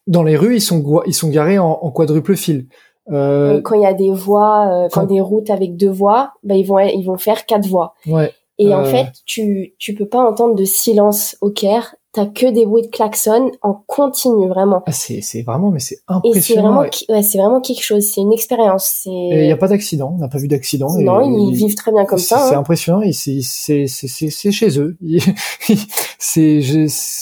dans les rues ils sont ils sont garés en, quadruple fil. Euh, quand il y a des voies, quand des routes avec deux voies, bah, ils vont ils vont faire quatre voies. Ouais. Et en fait, tu tu peux pas entendre de silence au Caire t'as que des bruits de klaxon en continu vraiment. Ah, c'est c'est vraiment mais c'est impressionnant. Et c'est vraiment ouais, c'est vraiment quelque chose, c'est une expérience, c'est il y a pas d'accident, on n'a pas vu d'accident Non, ils, vivent très bien comme ça. C'est hein. impressionnant, c'est c'est c'est c'est chez eux. c'est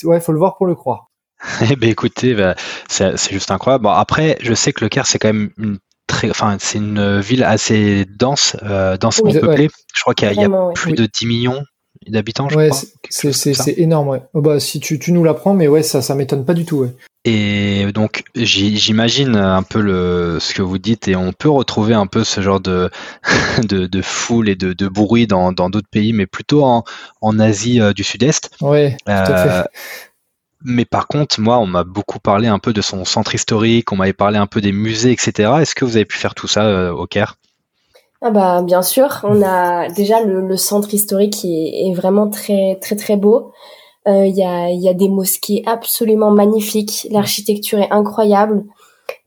ouais, faut le voir pour le croire. Eh ben écoutez, bah, c'est c'est juste incroyable. Bon après, je sais que le Caire c'est quand même une très enfin c'est une ville assez dense euh, densément peuplée. Je crois qu'il y a, y a plus de 10 millions d'habitants, je ouais, C'est énorme, ouais. Oh, bah, si tu, tu nous l'apprends, mais ouais, ça, ça m'étonne pas du tout, ouais. Et donc, j'imagine un peu le, ce que vous dites, et on peut retrouver un peu ce genre de, de, de foule et de, de bruit dans d'autres pays, mais plutôt en, en Asie euh, du Sud-Est. Ouais, tout à fait. Euh, mais par contre, moi, on m'a beaucoup parlé un peu de son centre historique, on m'avait parlé un peu des musées, etc. Est-ce que vous avez pu faire tout ça euh, au Caire? Ah bah bien sûr, on a déjà le, centre historique qui est, vraiment très très très beau. Euh, il y, a, des mosquées absolument magnifiques, l'architecture est incroyable.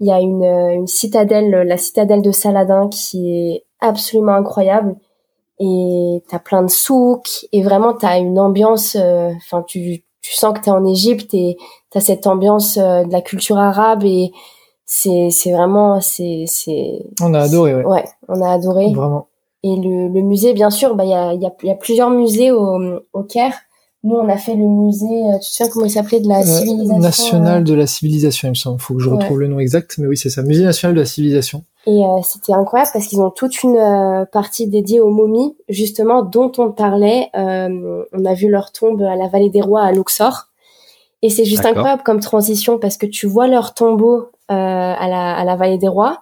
Il y a une, une citadelle, la citadelle de Saladin qui est absolument incroyable. Et t'as plein de souks et vraiment t'as une ambiance. Euh, enfin, tu tu sens que t'es en Égypte et t'as cette ambiance euh, de la culture arabe et c'est c'est vraiment c'est c'est on a adoré ouais. ouais on a adoré vraiment Et le, le musée, bien sûr, bah il y a, y, a, y a plusieurs musées au, au Caire. Nous, on a fait le musée, euh, tu sais comment il s'appelait, de la civilisation. National de la civilisation, il me semble. Faut que je retrouve le nom exact, mais oui, c'est ça, Musée national de la civilisation. Et euh, c'était incroyable parce qu'ils ont toute une partie dédiée aux momies, justement, dont on parlait. Euh, on a vu leur tombe à la Vallée des Rois à Luxor. Et c'est juste incroyable comme transition parce que tu vois leur tombeau euh, à, la, à la Vallée des Rois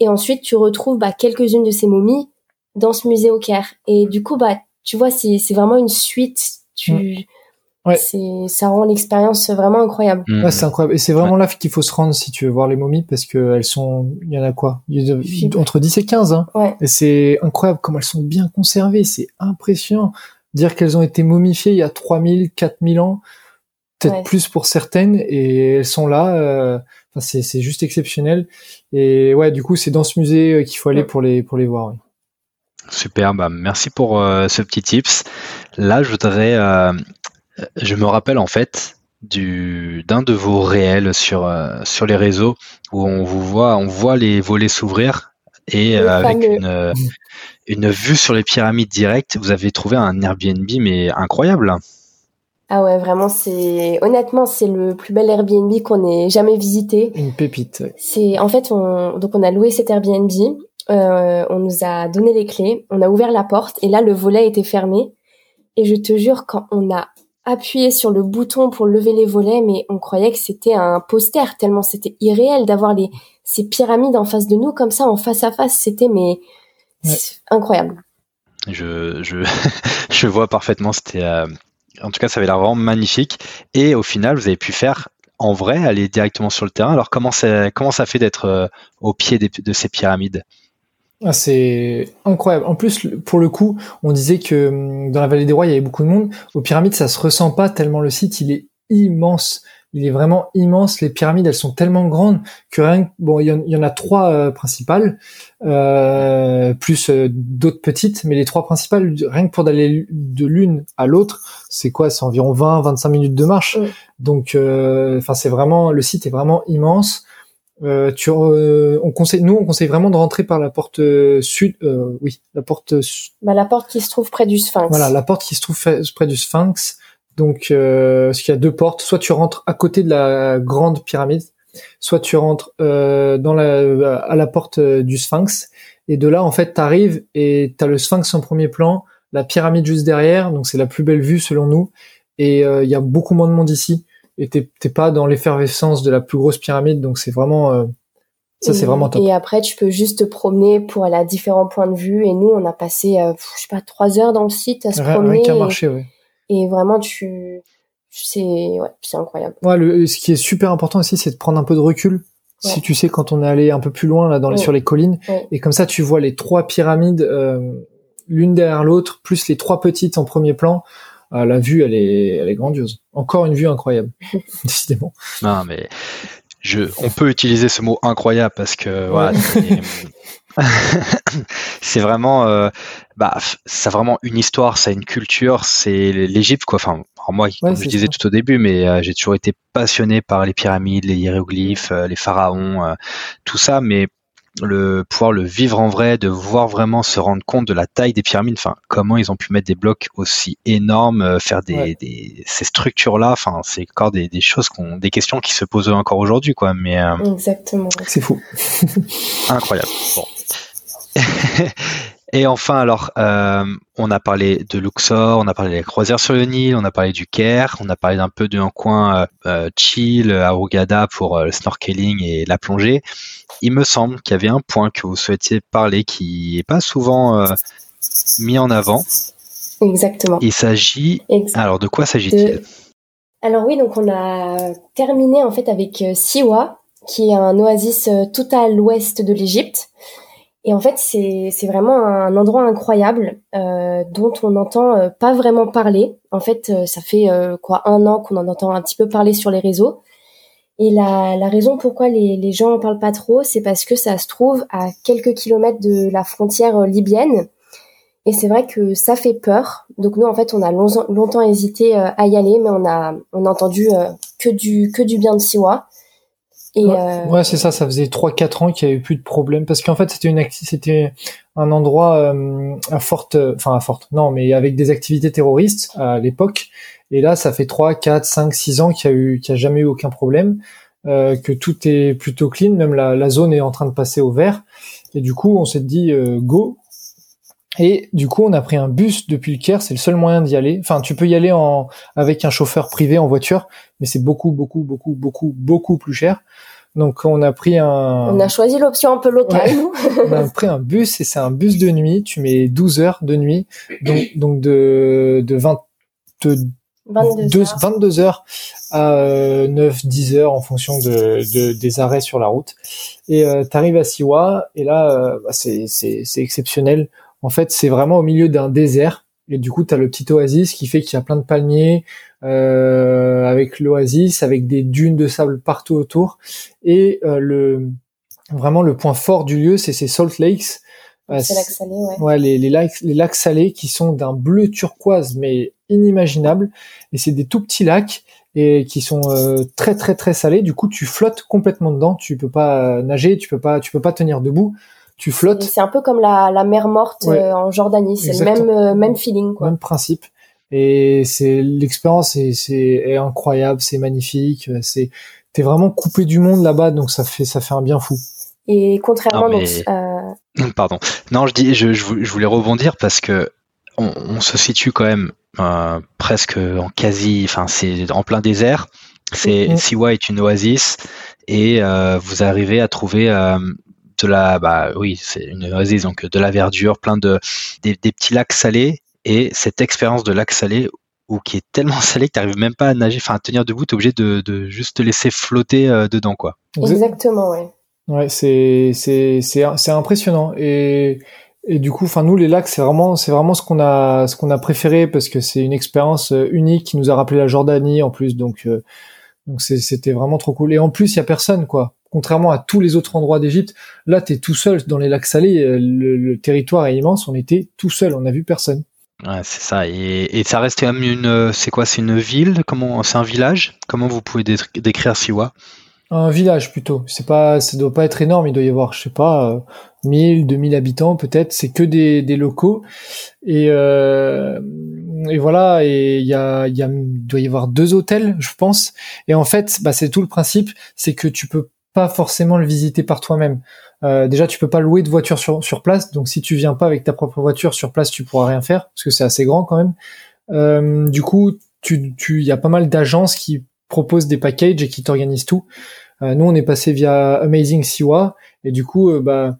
et ensuite tu retrouves bah, quelques-unes de ces momies dans ce musée au Caire. Et du coup, bah, tu vois, c'est vraiment une suite. Tu, mm. ouais. c'est, ça rend l'expérience vraiment incroyable. Mm. Ouais, c'est incroyable. Et c'est vraiment là qu'il faut se rendre si tu veux voir les momies parce que elles sont, il y en a quoi? Il y a entre 10 et 15, hein. Ouais. Et c'est incroyable comment elles sont bien conservées. C'est impressionnant. Dire qu'elles ont été momifiées il y a 3000, 4000 ans peut-être plus pour certaines et elles sont là euh, enfin, c'est c'est juste exceptionnel et ouais du coup c'est dans ce musée euh, qu'il faut aller pour les pour les voir super bah merci pour euh, ce petit tips. Là je voudrais euh, je me rappelle en fait du d'un de vos réels sur sur les réseaux où on vous voit on voit les volets s'ouvrir et avec une une vue sur les pyramides directes vous avez trouvé un Airbnb mais incroyable ah ouais, vraiment, c'est honnêtement, c'est le plus bel Airbnb qu'on ait jamais visité. Une pépite. C'est en fait, on... donc on a loué cet Airbnb, euh, on nous a donné les clés, on a ouvert la porte et là le volet était fermé. Et je te jure, quand on a appuyé sur le bouton pour lever les volets, mais on croyait que c'était un poster tellement c'était irréel d'avoir les ces pyramides en face de nous comme ça, en face à face. C'était mais incroyable. Je je je vois parfaitement. C'était euh, en tout cas, ça avait l'air vraiment magnifique. Et au final, vous avez pu faire en vrai, aller directement sur le terrain. Alors, comment ça, fait d'être euh, au pied de ces pyramides? Ah, c'est incroyable. En plus, pour le coup, on disait que hum, dans la vallée des rois, il y avait beaucoup de monde. Aux pyramides, ça se ressent pas tellement le site, il est immense il est vraiment immense. Les pyramides, elles sont tellement grandes que rien. Bon, il y, en, a trois euh, principales, euh, plus euh, d'autres petites, mais les trois principales, rien que pour d'aller de l'une à l'autre, c'est quoi? C'est environ 20-25 minutes de marche. Donc, enfin, c'est vraiment le site est vraiment immense. tu, on conseille, nous, on conseille vraiment de rentrer par la porte sud. oui, la porte. Bah, la porte qui se trouve près du Sphinx. Voilà, la porte qui se trouve près du Sphinx. Donc, euh, parce qu'il y a deux portes. Soit tu rentres à côté de la grande pyramide, soit tu rentres euh, dans la, à la porte euh, du Sphinx. Et de là, en fait, t'arrives et t'as le Sphinx en premier plan, la pyramide juste derrière. Donc, c'est la plus belle vue selon nous. Et euh, il y a beaucoup moins de monde ici. Et t'es pas dans l'effervescence de la plus grosse pyramide. Donc, c'est vraiment euh, ça, c'est vraiment top. Et après, tu peux juste te promener pour aller à différents points de vue. Et nous, on a passé, je sais pas, trois heures dans le site à se promener. Rien qu'à marcher, ouais. Et vraiment, tu, c'est, ouais, c'est incroyable. Ouais, le, ce qui est super important aussi, c'est de prendre un peu de recul. Si tu sais quand on est allé un peu plus loin là dans les, sur les collines et comme ça tu vois les trois pyramides euh, l'une derrière l'autre plus les trois petites en premier plan euh, la vue elle est elle est grandiose. Encore une vue incroyable décidément. Non mais je on peut utiliser ce mot incroyable parce que voilà, c'est vraiment euh, bah ça a vraiment une histoire ça a une culture c'est l'Égypte quoi enfin moi comme je disais tout au début mais euh, j'ai toujours été passionné par les pyramides les hiéroglyphes euh, les pharaons tout ça mais le pouvoir le vivre en vrai, de voir vraiment se rendre compte de la taille des pyramides, enfin comment ils ont pu mettre des blocs aussi énormes, faire des, des ces structures là, enfin c'est encore des, des choses qu'on, des questions qui se posent encore aujourd'hui quoi. Mais exactement, c'est fou, incroyable. Bon. Et enfin, alors, euh, on a parlé de Luxor, on a parlé des croisières sur le Nil, on a parlé du Caire, on a parlé d'un peu d'un coin euh, euh, chill à Hurghada pour le snorkeling et la plongée. Il me semble qu'il y avait un point que vous souhaitiez parler qui est pas souvent mis en avant. Exactement. Il s'agit. Alors, de quoi s'agit-il? Alors oui, donc on a terminé en fait avec Siwa, qui est un oasis tout à l'ouest de l'Égypte. Et en fait, c'est vraiment un endroit incroyable euh, dont on n'entend euh, pas vraiment parler. En fait, euh, ça fait euh, quoi un an qu'on en entend un petit peu parler sur les réseaux. Et la, la raison pourquoi les, les gens en parlent pas trop, c'est parce que ça se trouve à quelques kilomètres de la frontière libyenne. Et c'est vrai que ça fait peur. Donc nous, en fait, on a longtemps hésité à y aller, mais on a on a entendu que du que du bien de Siwa. Et ouais, euh, ouais c'est ça. Ça faisait 3-4 ans qu'il y avait plus de problème parce qu'en fait c'était une c'était un endroit euh, à forte, enfin à forte, non, mais avec des activités terroristes à l'époque. Et là, ça fait 3, 4, 5, 6 ans qu'il y a eu, qu'il y a jamais eu aucun problème, euh, que tout est plutôt clean, même la, la, zone est en train de passer au vert. Et du coup, on s'est dit euh, go. Et du coup, on a pris un bus depuis le Caire, c'est le seul moyen d'y aller. Enfin, tu peux y aller en avec un chauffeur privé en voiture, mais c'est beaucoup, beaucoup, beaucoup, beaucoup, beaucoup plus cher. Donc on a pris un. On a choisi l'option un peu locale. Ouais. on a pris un bus et c'est un bus de nuit. Tu mets 12 heures de nuit, donc donc de de 20 22 deux, heures. 22 heures à euh, 9 10 heures en fonction de, de des arrêts sur la route. Et euh, tu arrives à Siwa et là euh, bah, c'est c'est c'est exceptionnel. En fait, c'est vraiment au milieu d'un désert et du coup, tu as le petit oasis qui fait qu'il y a plein de palmiers euh, avec l'oasis, avec des dunes de sable partout autour. Et euh, le vraiment le point fort du lieu, c'est ces salt lakes. C'est lacs salés, ouais. ouais les, les, lacs, les lacs salés qui sont d'un bleu turquoise, mais inimaginable. Et c'est des tout petits lacs et qui sont euh, très très très salés. Du coup, tu flottes complètement dedans. Tu peux pas nager, tu peux pas, tu peux pas tenir debout. Tu flottes. C'est un peu comme la, la mer morte Ouais. euh, en Jordanie. C'est le même euh, même feeling, quoi. même principe. Et c'est l'expérience est, c'est est incroyable, c'est magnifique, c'est t'es vraiment coupé du monde là-bas, donc ça fait ça fait un bien fou. Et contrairement Non, donc, mais- euh, Pardon. Non, je dis, je, je vou- je voulais rebondir parce que on, on se situe quand même euh, presque en quasi, enfin c'est en plein désert. C'est Mhm. Siwa est une oasis et euh, vous arrivez à trouver euh, de la, bah oui, c'est une oasis donc de la verdure, plein de des, des petits lacs salés et cette expérience de lac salé ou qui est tellement salé que tu n'arrives même pas à nager, enfin à tenir debout, tu es obligé de, de juste te laisser flotter euh, dedans quoi. exactement, ouais. Ouais, c'est c'est c'est c'est impressionnant et et du coup, enfin nous les lacs, c'est vraiment c'est vraiment ce qu'on a ce qu'on a préféré parce que c'est une expérience euh, unique qui nous a rappelé la Jordanie en plus, donc euh, donc c'est- c'était vraiment trop cool. Et en plus, il y a personne quoi. Contrairement à tous les autres endroits d'Égypte, là t'es tout seul dans les lacs salés. euh, Le, le territoire est immense, on était tout seul, on n'a vu personne. Ouais, c'est ça. Et, et ça reste quand même une, euh, c'est quoi, c'est une ville? Comment, c'est un village? Comment vous pouvez dé- décrire Siwa? Un village plutôt. C'est pas, ça doit pas être énorme. Il doit y avoir, je sais pas, euh, 1000, 2000 habitants peut-être. C'est que des, des locaux. Et, euh, et voilà. Et il y a, il y a, doit y avoir deux hôtels, je pense. Et en fait, bah, c'est tout le principe, c'est que tu peux pas forcément le visiter par toi-même. Euh, déjà, tu peux pas louer de voiture sur, place. Donc, si tu viens pas avec ta propre voiture sur place, tu pourras rien faire parce que c'est assez grand quand même. Euh, du coup, tu, tu, il y a pas mal d'agences qui proposent des packages et qui t'organisent tout. Euh, nous, on est passé via Amazing Siwa et du coup, euh, bah,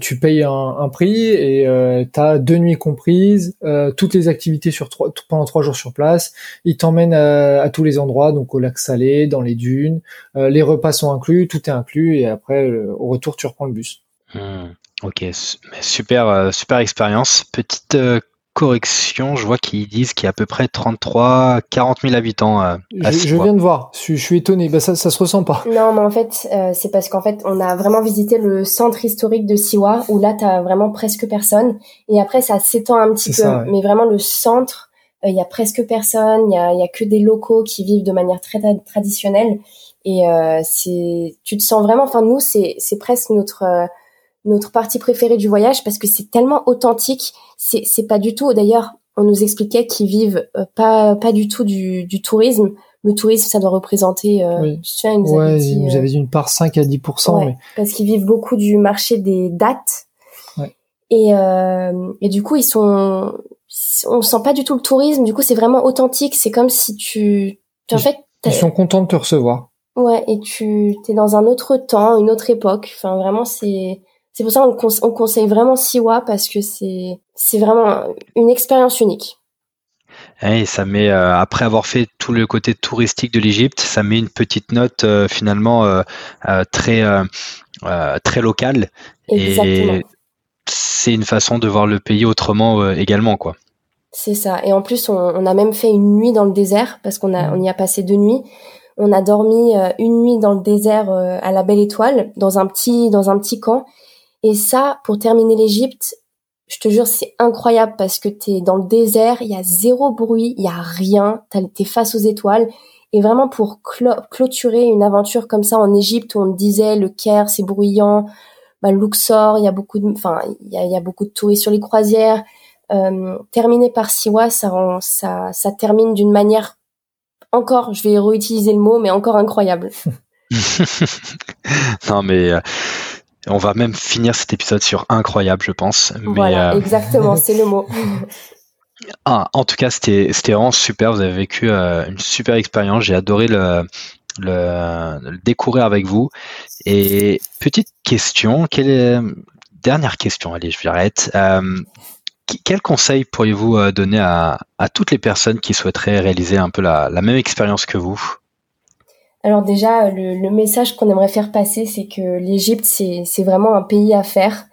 tu payes un, un prix et euh, t'as deux nuits comprises, euh, toutes les activités sur trois, pendant trois jours sur place. Ils t'emmènent à, à tous les endroits, donc au lac Salé, dans les dunes. Euh, les repas sont inclus, tout est inclus et après, euh, au retour, tu reprends le bus. Hmm, ok, super, euh, super expérience. Petite euh, correction, je vois qu'ils disent qu'il y a à peu près 33, 40 000 habitants euh, à Je, je viens de voir, je, suis- je suis étonné. Bah, ça, ça se ressent pas. Non, mais en fait, euh, c'est parce qu'en fait, on a vraiment visité le centre historique de Siwa, où là, t'as vraiment presque personne. Et après, ça s'étend un petit peu. C'est ça, ouais. Mais vraiment, le centre, euh, il y a presque personne. Il y a, il y a que des locaux qui vivent de manière très tra- traditionnelle. Et euh, c'est, tu te sens vraiment. Enfin, nous, c'est, c'est presque notre euh, notre partie préférée du voyage parce que c'est tellement authentique. C'est, c'est pas du tout. D'ailleurs, on nous expliquait qu'ils vivent euh, pas pas du tout du, du tourisme. Le tourisme, ça doit représenter. Euh, Oui. Tu te souviens, il nous avait Ouais, dit, vous euh, avez dit une part 5 à 10%, Ouais. mais parce qu'ils vivent beaucoup du marché des dates. Ouais. Et, euh, et du coup, ils sont, on sent pas du tout le tourisme. Du coup, c'est vraiment authentique. C'est comme si tu, tu- en Ils- fait, ils sont contents de te recevoir. ouais, et tu, t'es dans un autre temps, une autre époque. Enfin, vraiment, c'est, c'est pour ça qu'on le conse- on conseille vraiment Siwa parce que c'est, c'est vraiment une expérience unique. Et ça met, euh, après avoir fait tout le côté touristique de l'Égypte, ça met une petite note euh, finalement euh, très, très locale. Exactement. Et c'est une façon de voir le pays autrement également, quoi. C'est ça. Et en plus, on, on a même fait une nuit dans le désert parce qu'on a, Mhm. on y a passé deux nuits. On a dormi une nuit dans le désert à la Belle Étoile, dans un petit, dans un petit camp. Et ça, pour terminer l'Égypte, je te jure, c'est incroyable parce que t'es dans le désert, il y a zéro bruit, il y a rien, t'es face aux étoiles Et vraiment pour clôturer une aventure comme ça en Égypte où on disait le Caire c'est bruyant, bah, Luxor il y a beaucoup de, enfin il y a, y a, beaucoup de touristes sur les croisières. Euh, terminer par Siwa, ça, ça, ça termine d'une manière encore, je vais réutiliser le mot, mais encore incroyable. non mais euh, on va même finir cet épisode sur incroyable, je pense. Voilà, euh, exactement, c'est le mot. Ah, en tout cas, c'était vraiment super. Vous avez vécu euh, une super expérience. J'ai adoré le, le, découvrir avec vous. Et petite question, quelle est, dernière question, allez, je m'arrête. Euh, quel conseil pourriez-vous donner à, à, toutes les personnes qui souhaiteraient réaliser un peu la, la même expérience que vous? Alors déjà, le, le message qu'on aimerait faire passer, c'est que l'Égypte, c'est vraiment un pays à faire.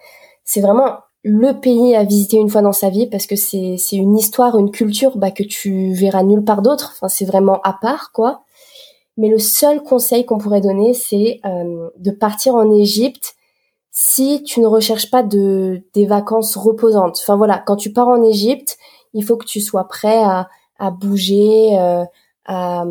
C'est vraiment le pays à visiter une fois dans sa vie parce que c'est une histoire, une culture bah, que tu verras nulle part d'autre. Enfin, c'est vraiment à part, quoi. Mais le seul conseil qu'on pourrait donner, c'est euh, de partir en Égypte si tu ne recherches pas de des vacances reposantes. Enfin voilà, quand tu pars en Égypte, il faut que tu sois prêt à, à bouger, euh, à,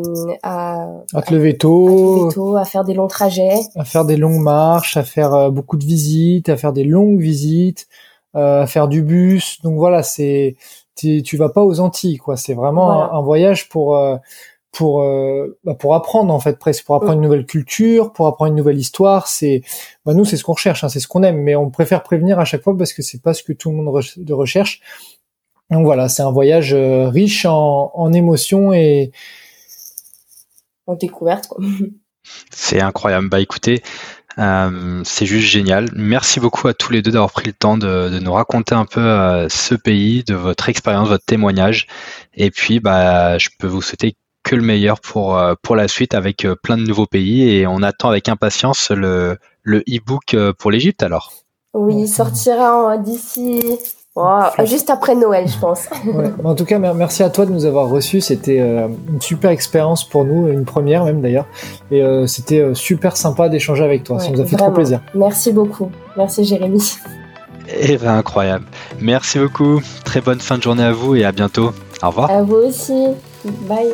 à, à, te lever tôt, tôt, à faire des longs trajets, à faire des longues marches, à faire euh, beaucoup de visites, à faire des longues visites, euh, à faire du bus. Donc voilà, c'est tu, tu vas pas aux Antilles quoi. C'est vraiment un, voyage pour euh, pour bah pour apprendre en fait presque pour apprendre une nouvelle culture, pour apprendre une nouvelle histoire. C'est bah nous c'est ce qu'on recherche, hein, c'est ce qu'on aime, mais on préfère prévenir à chaque fois parce que c'est pas ce que tout le monde recherche. Donc voilà, c'est un voyage riche en, en émotions et en découverte. C'est incroyable. Bah écoutez, euh, c'est juste génial. Merci beaucoup à tous les deux d'avoir pris le temps de, nous raconter un peu euh, ce pays, de votre expérience, votre témoignage. Et puis, bah, je peux vous souhaiter que le meilleur pour euh, pour la suite avec plein de nouveaux pays et on attend avec impatience le le e-book pour l'Égypte alors. Oui, il sortira d'ici juste après Noël, je pense. En tout cas, merci à toi de nous avoir reçus. C'était euh, une super expérience pour nous, une première même d'ailleurs. Et euh, c'était euh, super sympa d'échanger avec toi. Ça nous a fait trop plaisir. Merci beaucoup. Merci Jérémy. Eh ben, incroyable. Merci beaucoup. Très bonne fin de journée à vous et à bientôt. Au revoir. À vous aussi. Bye.